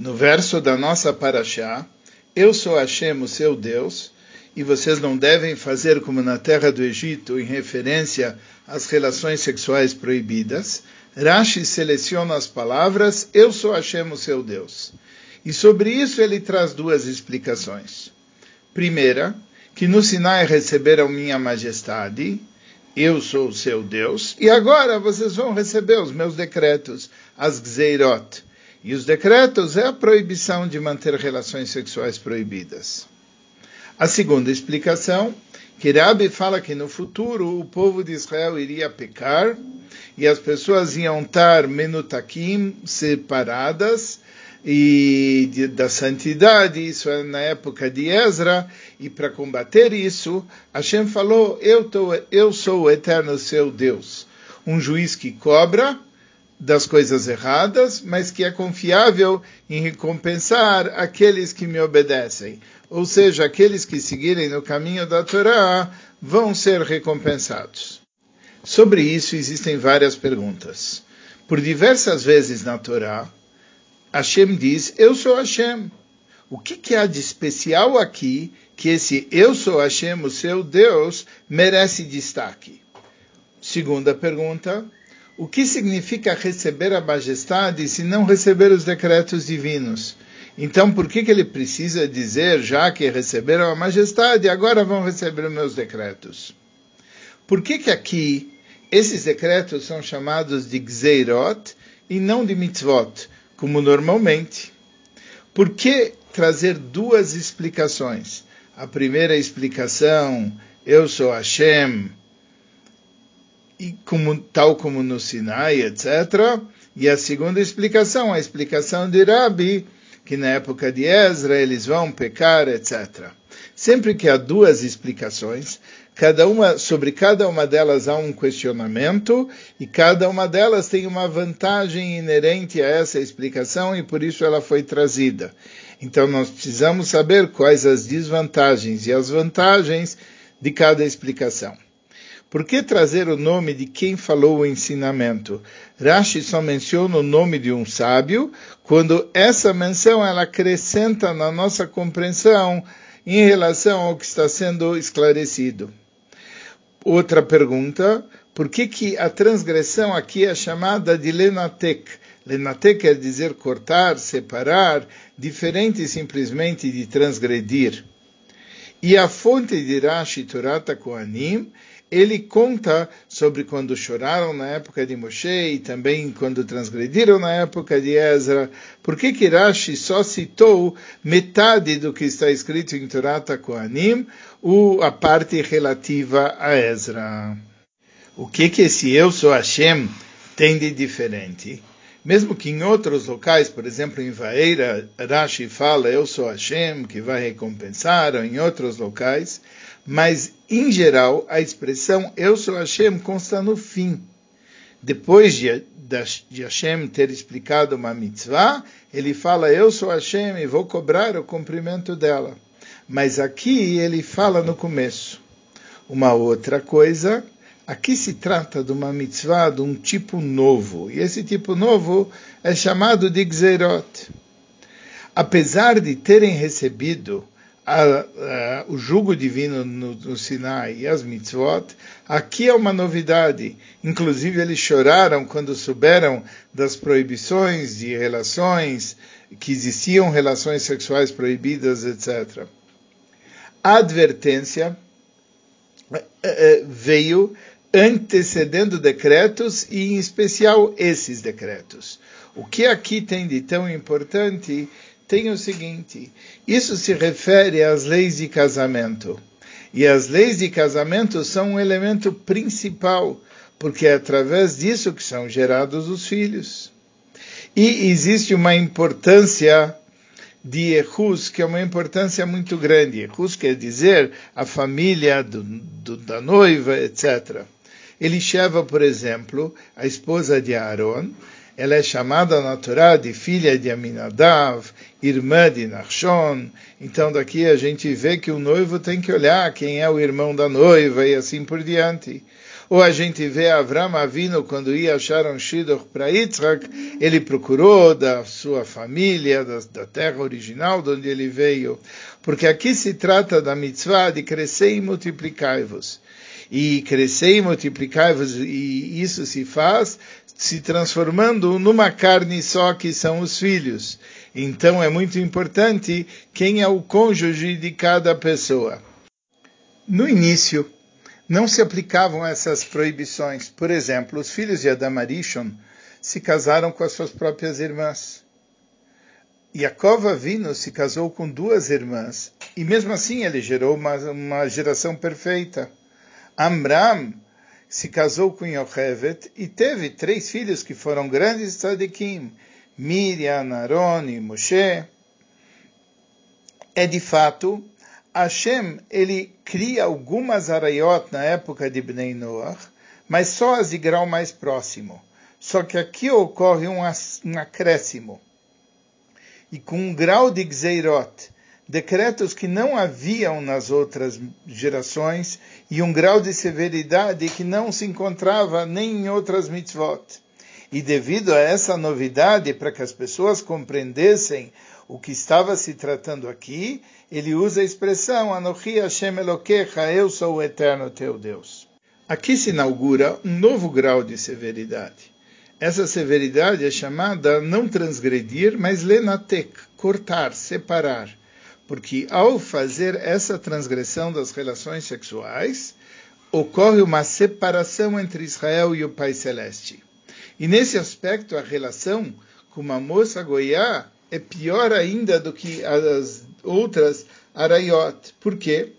No verso da nossa paraxá, eu sou Hashem, o seu Deus, e vocês não devem fazer como na terra do Egito, em referência às relações sexuais proibidas. Rashi seleciona as palavras, eu sou Hashem, o seu Deus. E sobre isso ele traz duas explicações. Primeira, que no Sinai receberam minha majestade, eu sou o seu Deus, e agora vocês vão receber os meus decretos, as Gzeirot. E os decretos é a proibição de manter relações sexuais proibidas. A segunda explicação, que Rabi fala que no futuro o povo de Israel iria pecar e as pessoas iam estar menutakim, separadas, e de, da santidade, isso é na época de Ezra, e para combater isso, Hashem falou: eu, tô, eu sou o eterno seu Deus, um juiz que cobra das coisas erradas, mas que é confiável em recompensar aqueles que me obedecem. Ou seja, aqueles que seguirem no caminho da Torá vão ser recompensados. Sobre isso existem várias perguntas. Por diversas vezes na Torá, Hashem diz: Eu sou Hashem. O que, que há de especial aqui que esse Eu sou Hashem, o seu Deus, merece destaque? Segunda pergunta: O que significa receber a majestade se não receber os decretos divinos? Então, por que, que ele precisa dizer, já que receberam a majestade, agora vão receber os meus decretos? Por que, que aqui esses decretos são chamados de Gzeirot e não de mitzvot? como normalmente. Por que trazer duas explicações? A primeira explicação, eu sou Hashem, e como, tal como no Sinai, etc. E a segunda explicação, a explicação de Rabi, que na época de Ezra eles vão pecar, etc. Sempre que há duas explicações, cada uma, sobre cada uma delas há um questionamento e cada uma delas tem uma vantagem inerente a essa explicação e por isso ela foi trazida. Então nós precisamos saber quais as desvantagens e as vantagens de cada explicação. Por que trazer o nome de quem falou o ensinamento? Rashi só menciona o nome de um sábio quando essa menção ela acrescenta na nossa compreensão em relação ao que está sendo esclarecido. Outra pergunta, por que, que a transgressão aqui é chamada de lenatek? Lenatek quer dizer cortar, separar, diferente simplesmente de transgredir. E a fonte de Rashi Torata Kohanim ele conta sobre quando choraram na época de Moshe e também quando transgrediram na época de Ezra. Por que Rashi só citou metade do que está escrito em Torah Kohanim, ou a parte relativa a Ezra? O que que esse eu sou Hashem tem de diferente? Mesmo que em outros locais, por exemplo em Vaeira, Rashi fala eu sou Hashem que vai recompensar, ou em outros locais, mas, em geral, a expressão eu sou Hashem consta no fim. Depois de, de Hashem ter explicado uma mitzvah, ele fala eu sou Hashem e vou cobrar o cumprimento dela. Mas aqui ele fala no começo. Uma outra coisa, aqui se trata de uma mitzvah de um tipo novo. E esse tipo novo é chamado de Gzerot. Apesar de terem recebido a, a, o jugo divino no, no, Sinai e as mitzvot, aqui é uma novidade. Inclusive, eles choraram quando souberam das proibições de relações, que existiam relações sexuais proibidas, etc. A advertência eh, eh, veio antecedendo decretos e, em especial, esses decretos. O que aqui tem de tão importante tem o seguinte: isso se refere às leis de casamento. E as leis de casamento são um elemento principal, porque é através disso que são gerados os filhos. E existe uma importância de Ehus, que é uma importância muito grande. Ehus quer dizer a família do, do, da noiva, etc. Elisheva, por exemplo, a esposa de Aaron, ela é chamada na Torá de filha de Aminadav, irmã de Nachshon. Então daqui a gente vê que o noivo tem que olhar quem é o irmão da noiva e assim por diante. Ou a gente vê Avram Avino quando ia achar um Shidduch para Yitzhak, ele procurou da sua família, da, da, terra original de onde ele veio. Porque aqui se trata da mitzvah de crescer e multiplicar-vos. E crescer e multiplicar-vos, e isso se faz se transformando numa carne só que são os filhos. Então é muito importante quem é o cônjuge de cada pessoa. No início, não se aplicavam essas proibições. Por exemplo, os filhos de Adam Arishon se casaram com as suas próprias irmãs. Yaakov Avinu se casou com duas irmãs, e mesmo assim ele gerou uma, uma geração perfeita. Amram se casou com Yochevet e teve três filhos que foram grandes tzadikim, Miriam, Aaron e Moshe. É de fato, Hashem, ele cria algumas araiot na época de Bnei Noach, mas só as de grau mais próximo. Só que aqui ocorre um, acréscimo. E com um grau de Gzeirot, decretos que não haviam nas outras gerações e um grau de severidade que não se encontrava nem em outras mitzvot. E devido a essa novidade, para que as pessoas compreendessem o que estava se tratando aqui, ele usa a expressão Anochi Hashem Elokecha, eu sou o eterno teu Deus. Aqui se inaugura um novo grau de severidade. Essa severidade é chamada não transgredir, mas lenatek, cortar, separar porque ao fazer essa transgressão das relações sexuais, ocorre uma separação entre Israel e o Pai Celeste. E nesse aspecto, a relação com uma moça goiá é pior ainda do que as outras araiot. Por quê?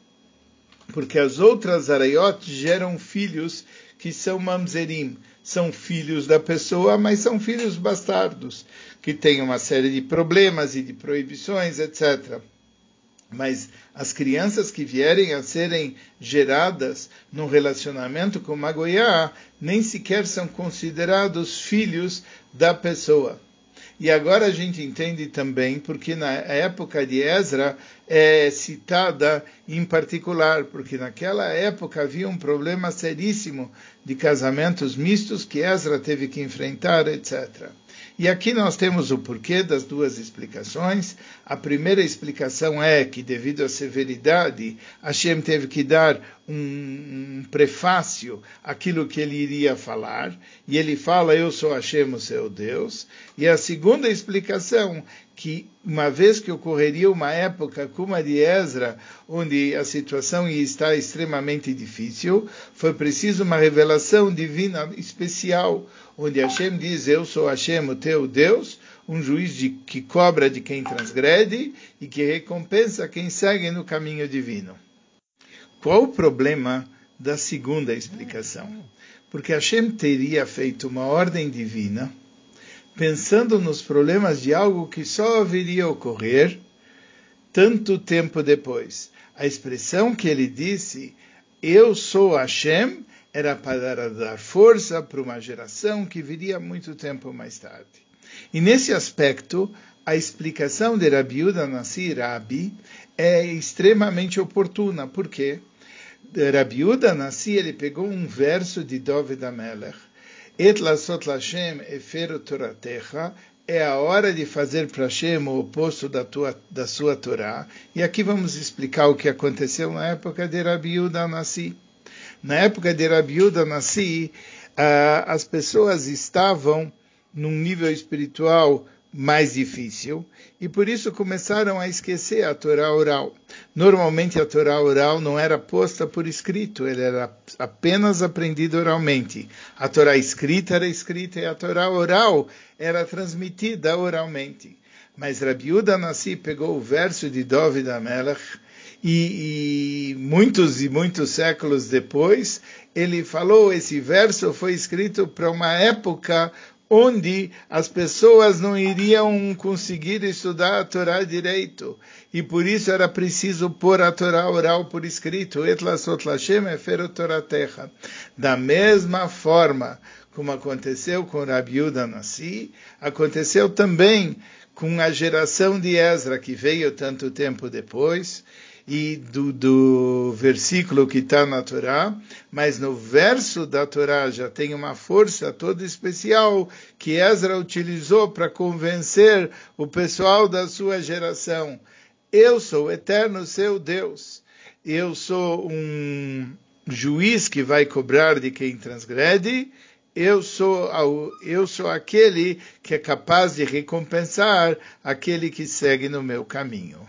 Porque as outras araiot geram filhos que são mamzerim, são filhos da pessoa, mas são filhos bastardos, que têm uma série de problemas e de proibições, etc mas as crianças que vierem a serem geradas num relacionamento com Magoiá nem sequer são considerados filhos da pessoa. E agora a gente entende também porque na época de Ezra é citada em particular, porque naquela época havia um problema seríssimo de casamentos mistos que Ezra teve que enfrentar, etc. E aqui nós temos o porquê das duas explicações. A primeira explicação é que, devido à severidade, Hashem teve que dar um, um prefácio àquilo que ele iria falar. E ele fala: Eu sou Hashem, o seu Deus. E a segunda explicação que uma vez que ocorreria uma época como a de Ezra, onde a situação estar extremamente difícil, foi preciso uma revelação divina especial, onde Hashem diz, eu sou Hashem, o teu Deus, um juiz de, que cobra de quem transgrede e que recompensa quem segue no caminho divino. Qual o problema da segunda explicação? Porque Hashem teria feito uma ordem divina, pensando nos problemas de algo que só viria a ocorrer tanto tempo depois. A expressão que ele disse, eu sou Hashem, era para dar força para uma geração que viria muito tempo mais tarde. E nesse aspecto, a explicação de Rabi Uda Nassi Rabi é extremamente oportuna. Por quê? Rabi Uda Nassi, ele pegou um verso de David Amelech, Et lasot lashem efero toratecha, é a hora de fazer para Hashem o oposto da, tua, da sua Torá. E aqui vamos explicar o que aconteceu na época de Rabi Uda Nassi. Na época de Rabi Uda Nassi, uh, as pessoas estavam num nível espiritual mais difícil e por isso começaram a esquecer a Torá oral. Normalmente a Torá oral não era posta por escrito, ela era apenas aprendida oralmente. A Torá escrita era escrita e a Torá oral era transmitida oralmente. Mas Rabi Uda Nassi pegou o verso de David Amelech e, e muitos e muitos séculos depois ele falou esse verso foi escrito para uma época onde as pessoas não iriam conseguir estudar a Torá direito. E por isso era preciso pôr a Torá oral por escrito. Da mesma forma como aconteceu com Rabi Yuda Nassi, aconteceu também com a geração de Ezra, que veio tanto tempo depois, e do, do versículo que está na Torá, mas no verso da Torá já tem uma força toda especial que Ezra utilizou para convencer o pessoal da sua geração. Eu sou o eterno seu Deus. Eu sou um juiz que vai cobrar de quem transgrede eu sou, eu sou aquele que é capaz de recompensar aquele que segue no meu caminho.